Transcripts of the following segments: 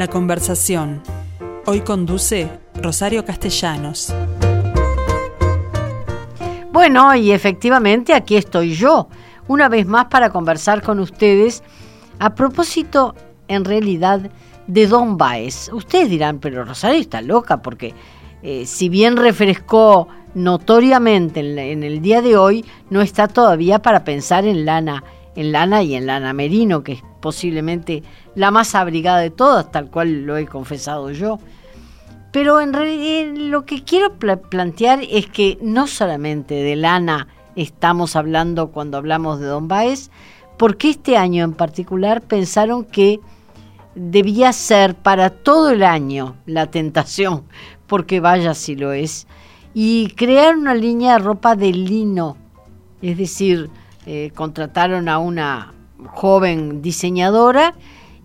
La conversación. Hoy conduce Rosario Castellanos. Bueno, y efectivamente aquí estoy yo, una vez más para conversar con ustedes a propósito, en realidad, de Don Baez. Ustedes dirán, pero Rosario está loca porque eh, si bien refrescó notoriamente en, el día de hoy, no está todavía para pensar en lana, en lana y en lana merino, que es posiblemente la más abrigada de todas, tal cual lo he confesado yo. Pero en realidad lo que quiero plantear es que no solamente de lana estamos hablando cuando hablamos de Don Baez, porque este año en particular pensaron que debía ser para todo el año la tentación, porque vaya si lo es, y crear una línea de ropa de lino, es decir, eh, contrataron a una joven diseñadora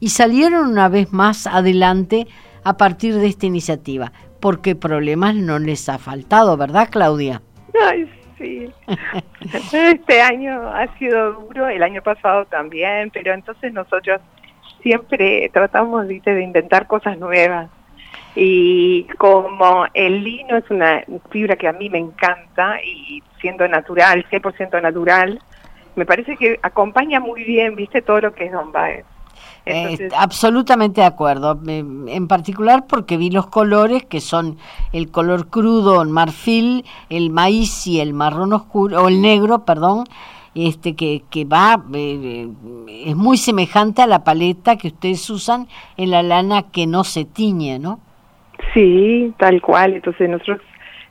y salieron una vez más adelante a partir de esta iniciativa, porque problemas no les ha faltado, ¿verdad, Claudia? Ay, sí. este año ha sido duro, el año pasado también, pero entonces nosotros siempre tratamos de inventar cosas nuevas. Y como el lino es una fibra que a mí me encanta y siendo natural, 100% natural, me parece que acompaña muy bien, viste, todo lo que es Don Baez. Eh, absolutamente de acuerdo, en particular porque vi los colores que son el color crudo, el marfil, el maíz y el marrón oscuro, o el negro, perdón, este que, que va, eh, es muy semejante a la paleta que ustedes usan en la lana que no se tiñe, ¿no? Sí, tal cual. Entonces nosotros,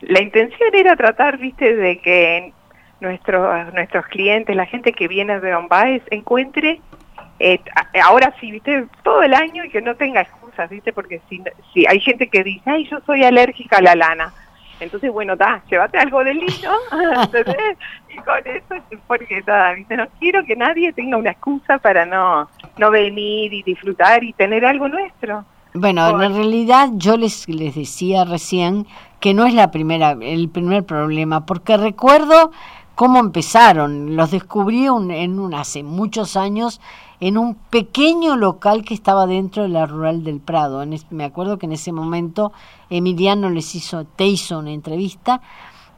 la intención era tratar, viste, de que nuestros nuestros clientes, la gente que viene de Bombay, encuentre eh, ahora sí, viste, todo el año y que no tenga excusas, viste, porque si, si hay gente que dice, ay, yo soy alérgica a la lana. Entonces, bueno, da, llévate algo de lino, y con eso, porque da, ¿viste? no quiero que nadie tenga una excusa para no, no venir y disfrutar y tener algo nuestro. Bueno, en realidad yo les, les decía recién que no es la primera, el primer problema, porque recuerdo cómo empezaron. Los descubrí en un, hace muchos años en un pequeño local que estaba dentro de la rural del Prado. me acuerdo que en ese momento Emiliano les hizo, te una entrevista,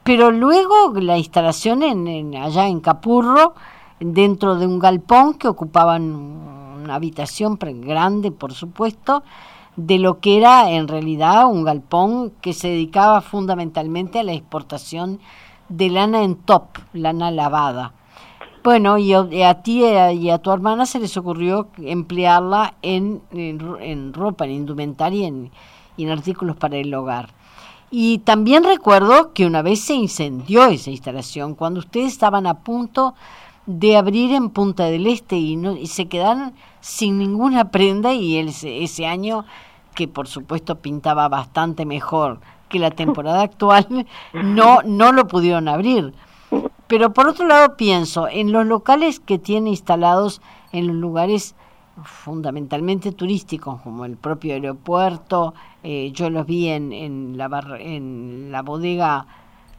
pero luego la instalación en, allá en Capurro, dentro de un galpón que ocupaban una habitación grande, por supuesto, de lo que era en realidad un galpón que se dedicaba fundamentalmente a la exportación de lana en top, lana lavada. Bueno, y a ti y a tu hermana se les ocurrió emplearla en, en, ropa, en indumentaria y en artículos para el hogar. Y también recuerdo que una vez se incendió esa instalación, cuando ustedes estaban a punto de abrir en Punta del Este y, no, y se quedaron sin ninguna prenda y ese año que por supuesto pintaba bastante mejor que la temporada actual, no, no lo pudieron abrir. Pero por otro lado pienso en los locales que tiene instalados en los lugares fundamentalmente turísticos como el propio aeropuerto, eh, yo los vi en, en, la, en la bodega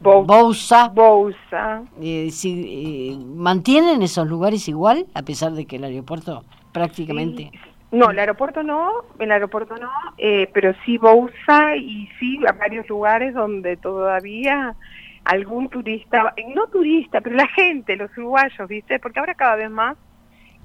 Bousa. Bousa. Eh, si, eh, ¿Mantienen esos lugares igual a pesar de que el aeropuerto prácticamente... No, el aeropuerto no, el aeropuerto no, eh, pero sí Bousa y sí a varios lugares donde todavía algún turista, no turista, pero la gente, los uruguayos, ¿viste? Porque ahora cada vez más...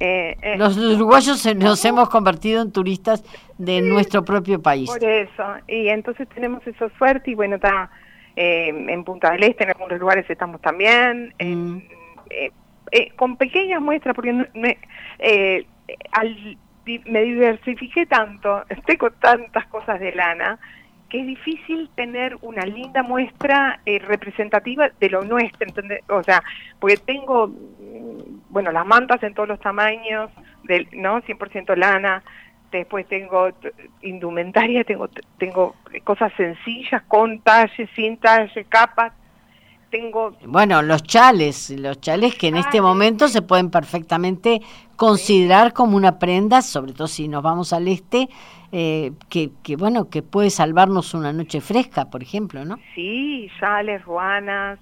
Eh, eh los uruguayos nos hemos convertido en turistas de nuestro propio país. Por eso, y entonces tenemos esa suerte y bueno, está eh, en Punta del Este, en algunos lugares estamos también, mm. con pequeñas muestras, porque al me diversifiqué tanto, tengo tantas cosas de lana, que es difícil tener una linda muestra eh, representativa de lo nuestro, ¿entendés? O sea, porque tengo, mm, bueno, las mantas en todos los tamaños, del, ¿no? 100% lana, después tengo indumentaria, tengo, tengo cosas sencillas, con talle, sin talle, capas, bueno, los chales, los chales que en este momento se pueden perfectamente considerar como una prenda, sobre todo si nos vamos al este, eh, que, que, bueno, que puede salvarnos una noche fresca, por ejemplo, ¿no? Sí, chales, ruanas,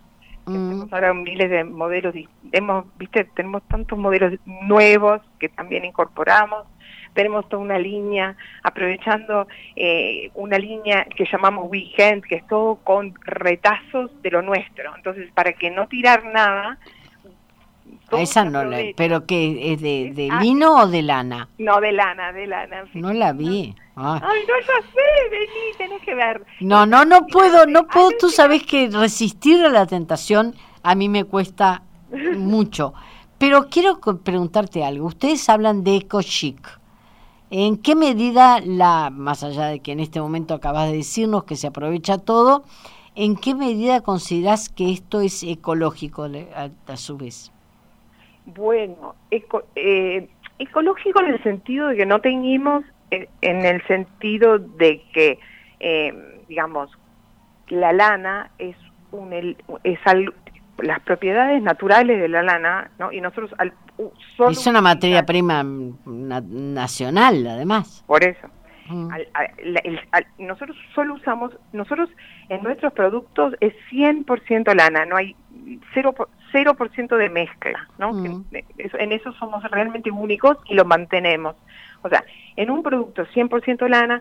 mm. tenemos ahora miles de modelos, hemos, viste, tenemos tantos modelos nuevos que también incorporamos, tenemos toda una línea, aprovechando eh, una línea que llamamos Weekend, que es todo con retazos de lo nuestro. Entonces, para que no tirar nada, esa no la, pero que es de, de lino o de lana? No, de lana, de lana. No la vi. Ah. Ay, no, ya sé, vení, tenés que ver. No, no, no puedo, no puedo, tú sabes que resistir a la tentación a mí me cuesta mucho. Pero quiero preguntarte algo, ustedes hablan de eco chic. ¿En qué medida la, más allá de que en este momento acabas de decirnos que se aprovecha todo, en qué medida consideras que esto es ecológico a su vez? Bueno, eh, ecológico en el sentido de que no teñimos, en, el sentido de que, eh, digamos, la lana es un es las propiedades naturales de la lana, ¿no? Y nosotros al, es una materia prima nacional, además. Por eso. Mm. nosotros solo usamos, nosotros en nuestros productos es 100% lana, no hay 0%, 0 de mezcla, ¿no? Mm. En eso somos realmente únicos y lo mantenemos. O sea, en un producto 100% lana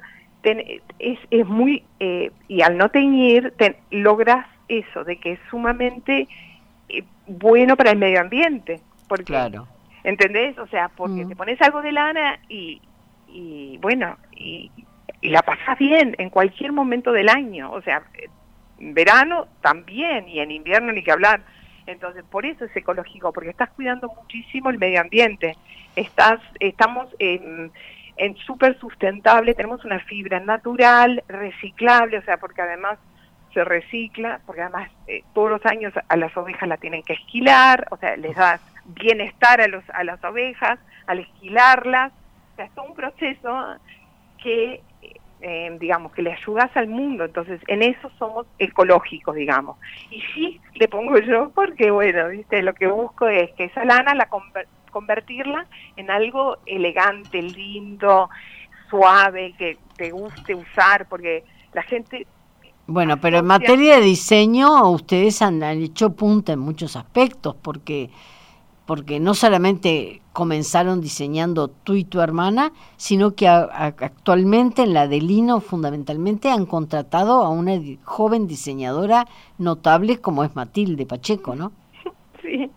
es, es muy, eh, y al no teñir, logras eso, de que es sumamente eh, bueno para el medio ambiente. Porque, claro. ¿Entendés? O sea, porque mm. te pones algo de lana y, y bueno, y, y la pasas bien en cualquier momento del año. O sea, en verano también y en invierno ni que hablar. Entonces, por eso es ecológico, porque estás cuidando muchísimo el medio ambiente. Estás, estamos en, en súper sustentable, tenemos una fibra natural, reciclable, o sea, porque además se recicla, porque además eh, todos los años a las ovejas la tienen que esquilar, o sea, les das bienestar a, los, a las ovejas al esquilarlas, o sea, es todo un proceso que eh, digamos, que le ayudas al mundo, entonces en eso somos ecológicos, digamos. Y sí, le pongo yo porque, bueno, viste, lo que busco es que esa lana la convertirla en algo elegante, lindo, suave, que te guste usar, porque la gente... Bueno, pero en materia de diseño ustedes han hecho punta en muchos aspectos, porque porque no solamente comenzaron diseñando tú y tu hermana, sino que actualmente en la de Lino fundamentalmente han contratado a una joven diseñadora notable como es Matilde Pacheco, ¿no? Sí,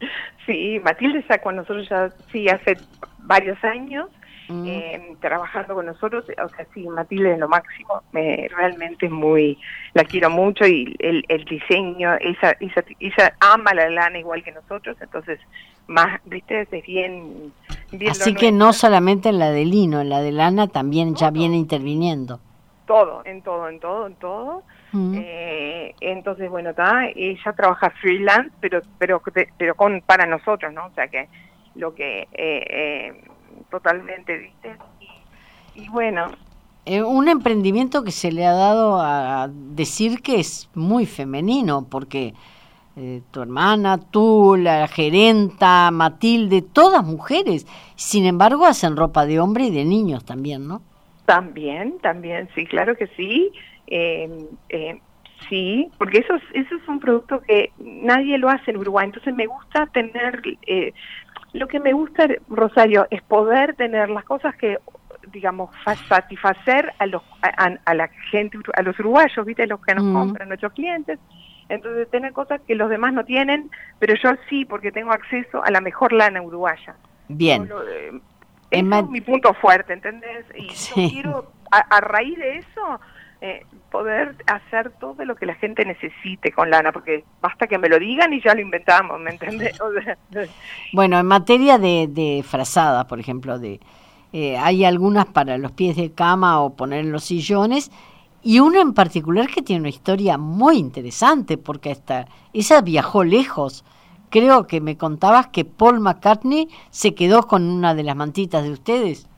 sí, Matilde está con nosotros ya sí hace varios años Mm. Eh, trabajando con nosotros, o sea, sí, Matilde es lo máximo, me, realmente es muy, la quiero mucho y el, el diseño, ella, ella, ama la lana igual que nosotros, entonces, más, viste, es bien... bien Así que no solamente en la de lino, en la de lana también ya viene interviniendo. Todo, en todo, en todo, en todo. Mm. Eh, entonces, bueno, está, ella trabaja freelance, pero pero pero con para nosotros, ¿no? O sea que lo que eh, totalmente, ¿viste? Y, bueno. Eh, un emprendimiento que se le ha dado a decir que es muy femenino, porque eh, tu hermana, tú, la gerenta, Matilde, todas mujeres, sin embargo hacen ropa de hombre y de niños también, ¿no? También, también, sí, claro que sí. Eh, sí, porque eso, eso es un producto que nadie lo hace en Uruguay, entonces me gusta tener eh, lo que me gusta, Rosario, es poder tener las cosas que, digamos, satisfacer a, los, a, la gente, a los uruguayos, ¿viste? Los que nos mm. compran, nuestros clientes. Entonces, tener cosas que los demás no tienen, pero yo sí, porque tengo acceso a la mejor lana uruguaya. Bien. es mi punto fuerte, ¿entendés? Y yo quiero, a raíz de eso, eh, poder hacer todo lo que la gente necesite con lana, porque basta que me lo digan y ya lo inventamos, ¿me entiendes? bueno, en materia de, de frazadas, por ejemplo, de eh, hay algunas para los pies de cama o poner en los sillones, y una en particular que tiene una historia muy interesante, porque esta, esa viajó lejos. Creo que me contabas que Paul McCartney se quedó con una de las mantitas de ustedes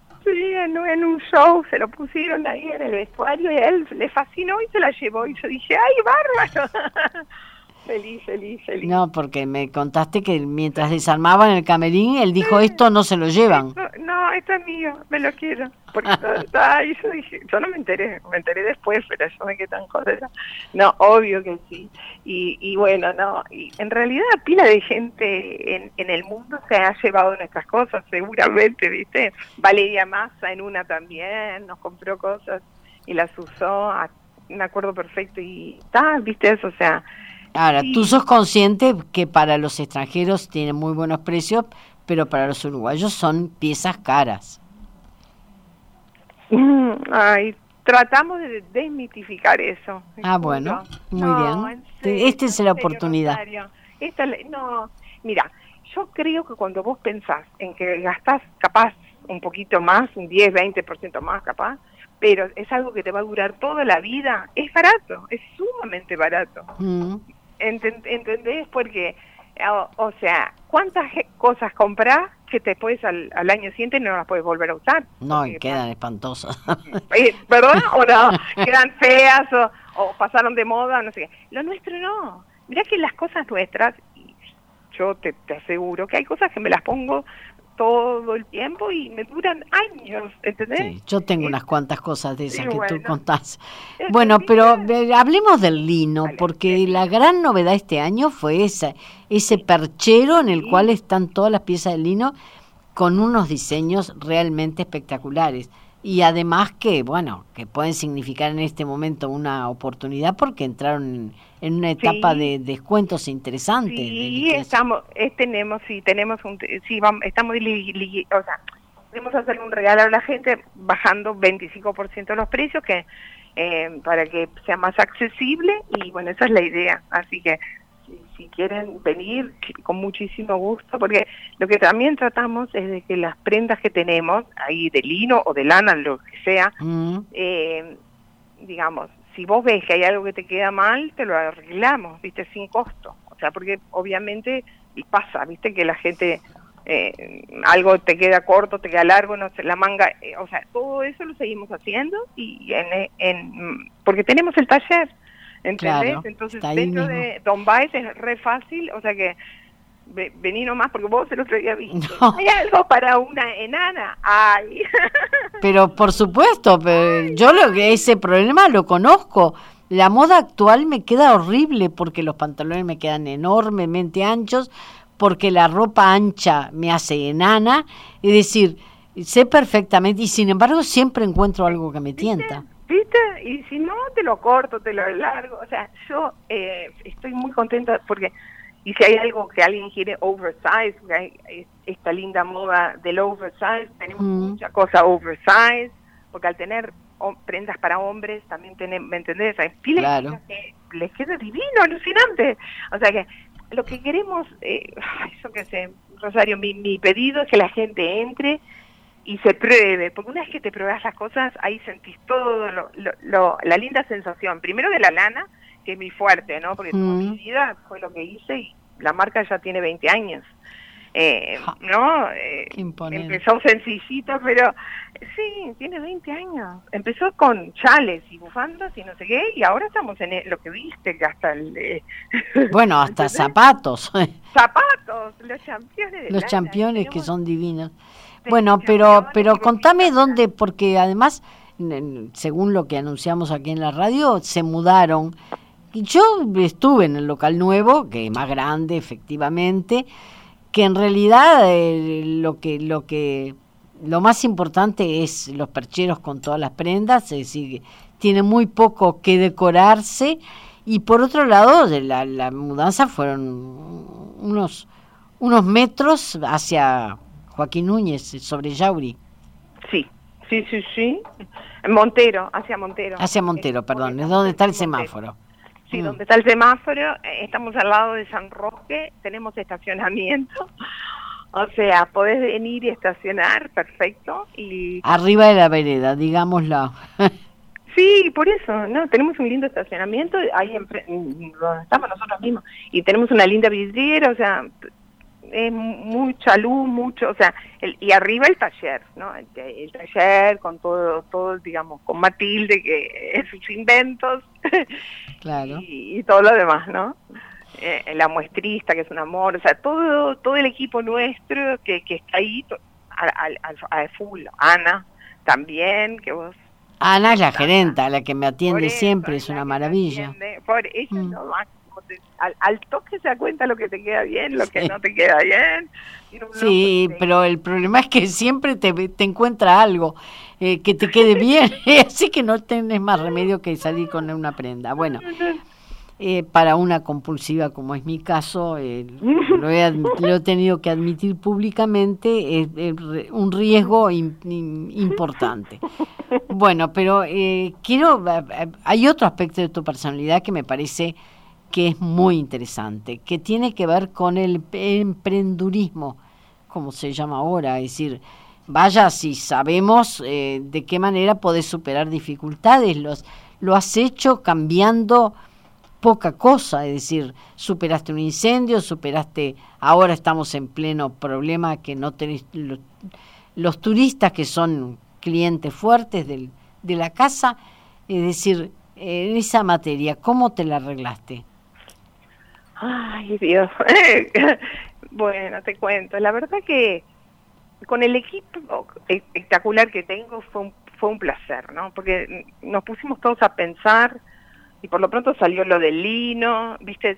en, un show, se lo pusieron ahí en el vestuario y él le fascinó y se la llevó. Y yo dije, ¡ay, bárbaro! feliz, feliz, feliz. No, porque me contaste que mientras desarmaban el camerín, él dijo, esto no se lo llevan. no, esto es mío, me lo quiero. Porque ay, yo dije, yo no me enteré, me enteré después, pero yo me quedé tan jodida. No, obvio que sí. Y, y bueno, no, y en realidad pila de gente en, en el mundo se ha llevado nuestras cosas, seguramente, ¿viste? Valeria Massa en una también, nos compró cosas y las usó, me acuerdo perfecto, y está, ¿viste eso? O sea... Ahora, tú sos consciente que para los extranjeros tienen muy buenos precios, pero para los uruguayos son piezas caras. Ay, tratamos de desmitificar eso. Ah, bueno, muy bien. Esta es la oportunidad. Esta, no, mira, yo creo que cuando vos pensás en que gastás capaz un poquito más, un 10, 20% más capaz, pero es algo que te va a durar toda la vida, es barato, es sumamente barato. Mm. ¿Entendés? Porque, o, sea, ¿cuántas cosas compras que después al, al, año siguiente no las puedes volver a usar? No, y quedan espantosas. Eh, ¿Perdón? ¿O no? Quedan feas o, o pasaron de moda, no sé qué. Lo nuestro no. Mirá que las cosas nuestras, yo te, te aseguro que hay cosas que me las pongo todo el tiempo y me duran años, ¿entendés? Sí, yo tengo unas cuantas cosas de esas que tú contás. Bueno, pero eh, hablemos del lino, porque la gran novedad este año fue esa, ese perchero en el cual están todas las piezas de lino con unos diseños realmente espectaculares. Y además que, bueno, que pueden significar en este momento una oportunidad porque entraron en una etapa de descuentos interesantes. Sí, estamos, tenemos, sí, tenemos un, sí, vamos, estamos, o sea, podemos hacer un regalo a la gente bajando 25% los precios que eh, para que sea más accesible y bueno, esa es la idea. Así que si, quieren venir, con muchísimo gusto, porque lo que también tratamos es de que las prendas que tenemos, ahí de lino o de lana, lo que sea, mm. eh, digamos, si vos ves que hay algo que te queda mal, te lo arreglamos, viste, sin costo. O sea, porque obviamente pasa, viste, que la gente, eh, algo te queda corto, te queda largo, no sé, la manga, eh, o sea, todo eso lo seguimos haciendo y en, en porque tenemos el taller. ¿entendés? Entonces, dentro de Don Baez es re fácil, o sea que vení nomás porque vos el otro día viste. Hay algo para una enana. Ay. Pero por supuesto, pero yo lo que ese problema lo conozco. La moda actual me queda horrible porque los pantalones me quedan enormemente anchos, porque la ropa ancha me hace enana, es decir, sé perfectamente y sin embargo siempre encuentro algo que me tienta. ¿Viste? Y si no, te lo corto, te lo largo. O sea, yo eh, estoy muy contenta porque, y si hay algo que alguien quiere oversize, hay esta linda moda del oversize, tenemos mucha cosa oversize, porque al tener prendas para hombres también tenemos, ¿me entendés? Hay claro. que les queda divino, alucinante. O sea que lo que queremos, eh, eso que sé, Rosario, mi, mi pedido es que la gente entre y se pruebe, porque una vez que te pruebas las cosas, ahí sentís todo lo, lo, la linda sensación, primero de la lana, que es muy fuerte, ¿no? Porque mm. mi vida fue lo que hice y la marca ya tiene 20 años. Eh, ¿No? Eh, empezó sencillito, pero sí, tiene 20 años. Empezó con chales y bufandas y no sé qué, y ahora estamos en lo que viste, que hasta el... bueno, hasta zapatos. Zapatos, los championes. los championes que son divinos. Bueno, pero, pero contame dónde, porque además, según lo que anunciamos aquí en la radio, se mudaron. Yo estuve en el local nuevo, que es más grande, efectivamente, que en realidad eh, lo que lo que lo más importante es los percheros con todas las prendas, es decir, tiene muy poco que decorarse y por otro lado la, la mudanza fueron unos unos metros hacia Joaquín Núñez, sobre Yauri. Sí, sí, sí, sí. Montero, hacia Montero. Hacia Montero, perdón, es donde está el semáforo. Sí, mm. donde está el semáforo, eh, estamos al lado de San Roque, tenemos estacionamiento. O sea, podés venir y estacionar, perfecto. y Arriba de la vereda, digámoslo. Sí, por eso, ¿no? Tenemos un lindo estacionamiento ahí en, donde estamos nosotros mismos. Y tenemos una linda vidriera, o sea, es mucha luz, mucho, o sea, el, y arriba el taller, ¿no? El, taller con todo, todo, digamos, con Matilde, que es sus inventos, claro. y, todo lo demás, ¿no? eh, la muestrista, que es un amor, o sea, todo todo el equipo nuestro que, que está ahí al, al, al full. Ana también, que vos Ana es la gerenta, la que me atiende siempre, es una maravilla. por ella mm. No al, toque se da cuenta lo que te queda bien, lo que no te queda bien. Sí, pero el problema es que siempre te, te encuentra algo eh, que te quede bien, así que no tienes más remedio que salir con una prenda. Bueno, eh, para una compulsiva como es mi caso, eh, lo, he, tenido que admitir públicamente, es, un riesgo importante. Bueno, pero eh, quiero, hay otro aspecto de tu personalidad que me parece que es muy interesante, que tiene que ver con el emprendurismo, como se llama ahora, es decir, vaya si sabemos de qué manera podés superar dificultades, los, lo has hecho cambiando poca cosa, es decir, superaste un incendio, superaste, ahora estamos en pleno problema que no tenés los, turistas que son clientes fuertes del, de la casa, es decir, en esa materia, ¿cómo te la arreglaste? Ay, Dios. bueno, te cuento. La verdad que con el equipo espectacular que tengo fue un, fue un placer, ¿no? Porque nos pusimos todos a pensar y por lo pronto salió lo del lino, ¿viste?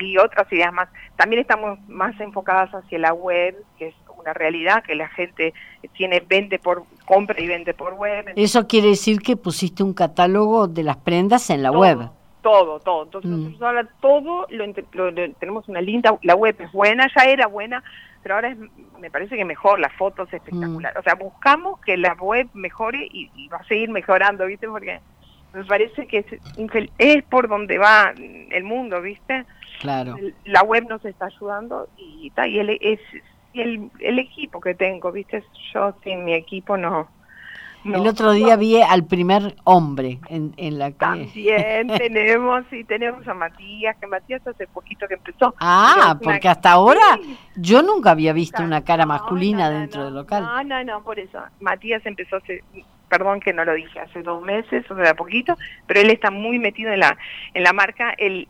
Y, otras ideas más. También estamos más enfocadas hacia la web, que es una realidad que la gente tiene vende por compra y vende por web. Eso quiere decir que pusiste un catálogo de las prendas en la web. Todo, todo. Entonces, mm. ahora todo lo, tenemos una linda, la web es buena, ya era buena, pero ahora es, me parece que mejor, las fotos espectacular. Mm. O sea, buscamos que la web mejore y, y va a seguir mejorando, ¿viste? Porque me parece que es, es por donde va el mundo, ¿viste? Claro. La web nos está ayudando y, y el, es, y el, el equipo que tengo, ¿viste? Yo sin mi equipo no, el otro día vi al primer hombre en, en la calle. También tenemos, sí, tenemos a Matías, que Matías hace poquito que empezó. Ah, porque hasta ahora yo nunca había visto una cara masculina dentro del local. No, no, no, por eso. Matías empezó hace, perdón que no lo dije, hace dos meses, o sea, poquito, pero él está muy metido en la, en la marca. Él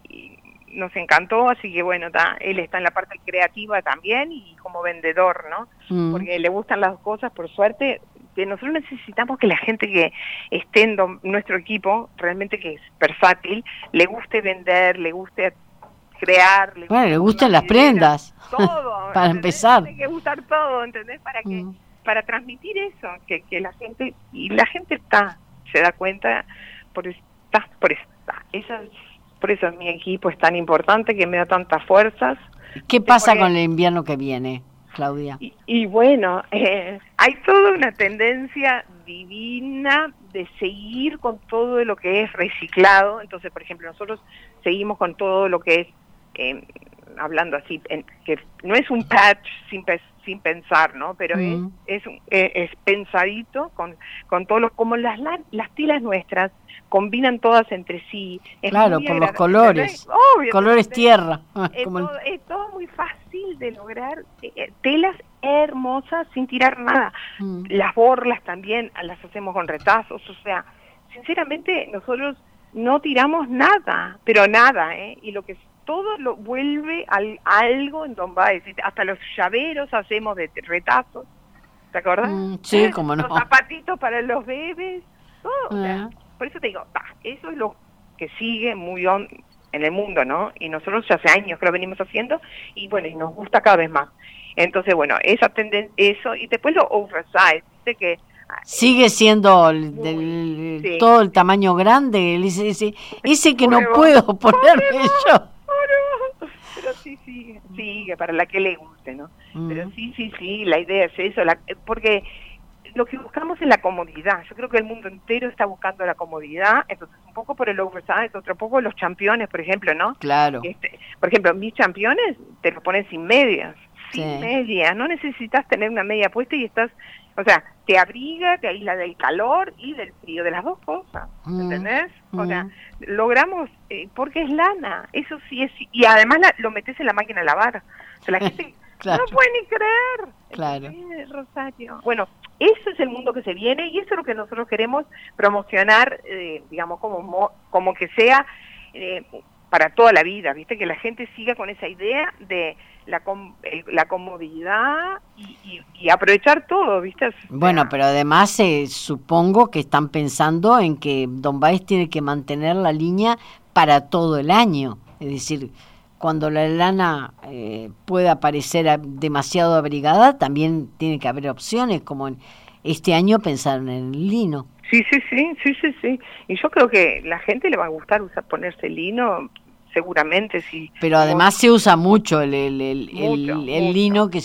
nos encantó, así que bueno, él está en la parte creativa también y como vendedor, ¿no? Mm. Porque le gustan las cosas, por suerte, que nosotros necesitamos que la gente que esté en nuestro equipo, realmente que es versátil, le guste vender, le guste crear. Le bueno, le gustan las prendas. Todo. para empezar. Tiene que gustar todo, ¿entendés? Para que mm. para transmitir eso, que, que la gente, y la gente está, se da cuenta, por está, por eso, por eso mi equipo es tan importante, que me da tantas fuerzas. ¿Qué pasa con el invierno que viene? Claudia. Y, bueno, eh, hay toda una tendencia divina de seguir con todo lo que es reciclado. Entonces, por ejemplo, nosotros seguimos con todo lo que es, eh, hablando así, que no es un patch sin, sin pensar, ¿no? Pero es, es, eh, es, pensadito con, con todo lo, como las, las tilas nuestras combinan todas entre sí. claro, por los colores. colores tierra. Es, todo, muy fácil de lograr. Eh, eh, telas hermosas sin tirar nada. Mm. Las borlas también las hacemos con retazos. O sea, sinceramente nosotros no tiramos nada, pero nada, ¿eh? Y lo que todo lo vuelve al, algo en Don Hasta los llaveros hacemos de retazos. ¿Te acuerdas? Mm, sí, como no. Los zapatitos para los bebés. Todo. Ah. Por eso te digo, eso es lo que sigue muy en el mundo, ¿no? Y nosotros ya hace años que lo venimos haciendo y bueno, y nos gusta cada vez más. Entonces, bueno, esa tendencia, eso, y después lo oversize, ¿viste? que ah, Sigue siendo del, todo el tamaño grande, ese, ese, que no puedo ponerme yo. Sí, sigue, sigue, para la que le guste, ¿no? Pero sí, sí, sí, la idea es eso, la, porque lo que buscamos es la comodidad. Yo creo que el mundo entero está buscando la comodidad, entonces un poco por el oversize, otro poco los championes, por ejemplo, ¿no? Claro. Este, por ejemplo, mis championes te los ponen sin medias, sin medias, no necesitas tener una media puesta y estás, o sea, te abriga, te aísla del calor y del frío, de las dos cosas, mm, ¿entendés? O sea, mm. logramos, eh, porque es lana, eso sí es, y además lo metes en la máquina de lavar, o sea, la gente... No puede ni creer. Claro. Rosario. Bueno, eso es el mundo que se viene y eso es lo que nosotros queremos promocionar, eh, digamos, como, como que sea eh, para toda la vida, ¿viste? Que la gente siga con esa idea de la, la comodidad y, aprovechar todo, ¿viste? bueno, pero además eh, supongo que están pensando en que Don Baez tiene que mantener la línea para todo el año, es decir, cuando la lana eh, pueda parecer demasiado abrigada, también tiene que haber opciones, como en este año pensaron en el lino. Sí, sí, sí, sí, sí, sí. Y yo creo que la gente le va a gustar usar ponerse lino, seguramente sí. Pero además se usa mucho el, el, el, lino que,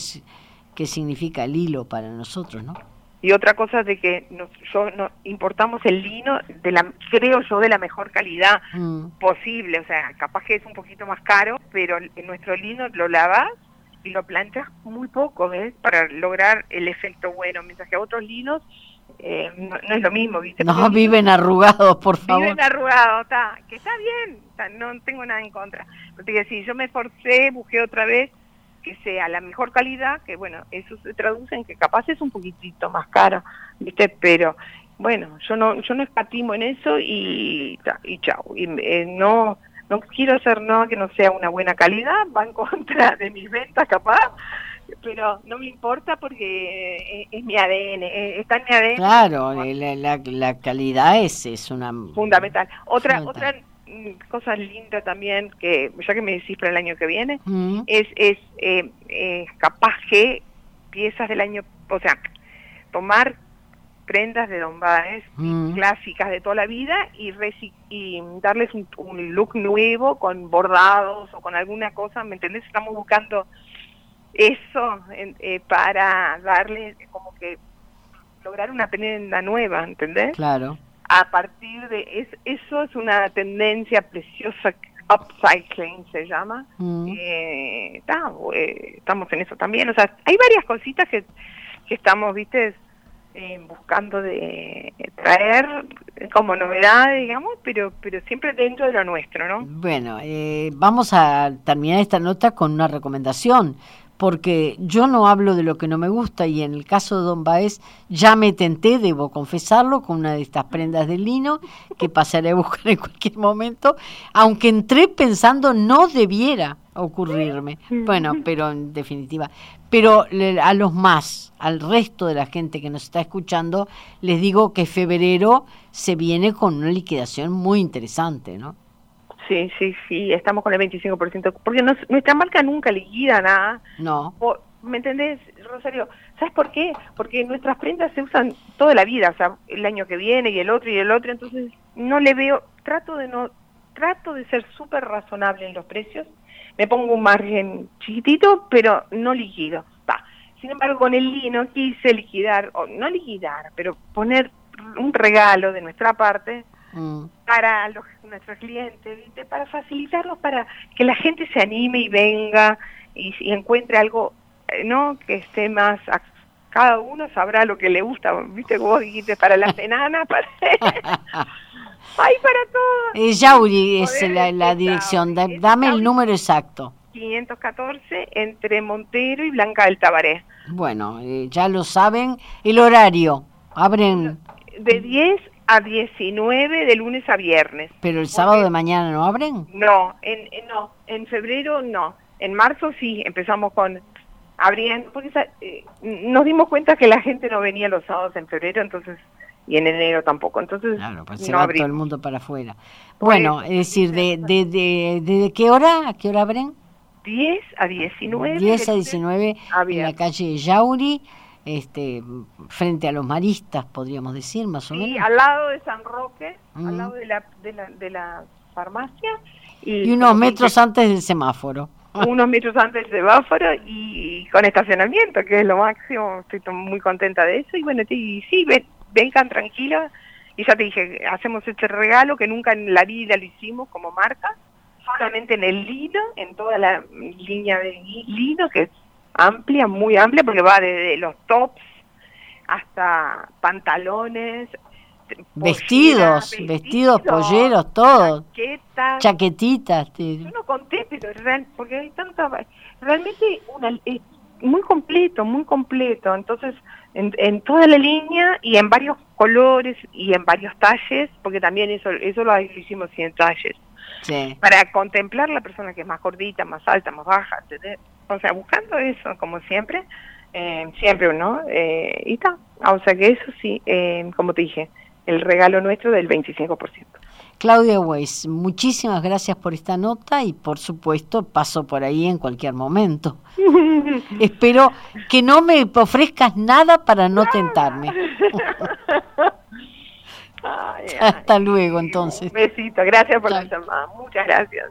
que significa el hilo para nosotros, ¿no? Y otra cosa de que nos, yo, no, importamos el lino, de la creo yo, de la mejor calidad mm. posible. O sea, capaz que es un poquito más caro, pero en nuestro lino lo lavas y lo planchas muy poco, ¿ves? Para lograr el efecto bueno. Mientras que otros linos eh, no, es lo mismo, ¿viste? No, viven arrugados, por favor. Viven arrugados, está, que está bien, no tengo nada en contra. Pero te yo me esforcé, busqué otra vez que sea la mejor calidad, que bueno, eso se traduce en que capaz es un poquitito más caro, ¿viste? Pero bueno, yo no yo no escatimo en eso y, y chao. Y eh, no no quiero hacer nada que no sea una buena calidad, va en contra de mis ventas capaz, pero no me importa porque es, mi ADN, está en mi ADN. Claro, la, la, calidad es, es una... Fundamental. Otra, otra mm, cosa linda también, que ya que me decís para el año que viene, mm. es, es eh, capaz que piezas del año, o sea, tomar prendas de Don Baez, mm. clásicas de toda la vida, y, y darles un, un, look nuevo con bordados o con alguna cosa, ¿me entendés? Estamos buscando eso eh, para darle como que lograr una prenda nueva, ¿entendés? Claro. A partir de es, eso es una tendencia preciosa, upcycling se llama. Mm. Eh, eh, estamos en eso también, o sea, hay varias cositas que, que estamos, viste, buscando de traer como novedad, digamos, pero pero siempre dentro de lo nuestro, ¿no? Bueno, vamos a terminar esta nota con una recomendación porque yo no hablo de lo que no me gusta y en el caso de Don Baez ya me tenté, debo confesarlo, con una de estas prendas de lino que pasaré a buscar en cualquier momento, aunque entré pensando no debiera ocurrirme. Bueno, pero en definitiva, pero a los más, al resto de la gente que nos está escuchando, les digo que febrero se viene con una liquidación muy interesante, ¿no? Sí, sí, sí, estamos con el 25%, porque nuestra marca nunca liquida nada. No. ¿Me entendés, Rosario? ¿Sabes por qué? Porque nuestras prendas se usan toda la vida, o sea, el año que viene y el otro y el otro, entonces no le veo, trato de no, trato de ser súper razonable en los precios, me pongo un margen chiquitito, pero no liquido. Va. Sin embargo, con el lino quise liquidar, o no liquidar, pero poner un regalo de nuestra parte Mm. para los, nuestros clientes, para facilitarlos, para que la gente se anime y venga y, encuentre algo, eh, ¿no? Que esté más... cada uno sabrá lo que le gusta, ¿viste? Vos dijiste para las enanas, para... ¡Ay, para todos! Eh, Yauri es la, dirección, dame el número exacto. 514 entre Montero y Blanca del Tabaré. Bueno, eh, ya lo saben. El horario, abren... De 10 a 19 de lunes a viernes. ¿Pero el sábado de mañana no abren? No, en, no, en febrero no. En marzo sí, empezamos con abriendo, porque eh, nos dimos cuenta que la gente no venía los sábados en febrero, entonces y en enero tampoco. Entonces, claro, pues se va todo el mundo para afuera. Bueno, es decir, de, de, de, de, qué hora a qué hora abren? 10 a 19. 10 a 19 en la calle Yauri este, frente a los maristas, podríamos decir, más o menos. al lado de San Roque, al lado de la, de la, de la farmacia. Y, unos metros antes del semáforo. Unos metros antes del semáforo y con estacionamiento, que es lo máximo. Estoy muy contenta de eso. Y bueno, y sí, vengan tranquilos. Y ya te dije, hacemos este regalo que nunca en la vida lo hicimos como marca, solamente en el lino, en toda la línea de lino, que es amplia, muy amplia, porque va desde los tops hasta pantalones, vestidos, vestidos, polleros, todo. Chaquetitas. Yo no conté, pero porque hay tanta... Realmente una, es muy completo, muy completo. Entonces, en, en, toda la línea y en varios colores y en varios talles, porque también eso eso lo hicimos en talles. Para contemplar la persona que es más gordita, más alta, más baja, ¿entendés? O sea, buscando eso, como siempre, eh, siempre, ¿no? Eh, y está. O sea que eso sí, eh, como te dije, el regalo nuestro del 25%. Claudia Weiss, muchísimas gracias por esta nota y por supuesto paso por ahí en cualquier momento. Espero que no me ofrezcas nada para no tentarme. Hasta luego entonces. Un besito, gracias por la llamada, muchas gracias.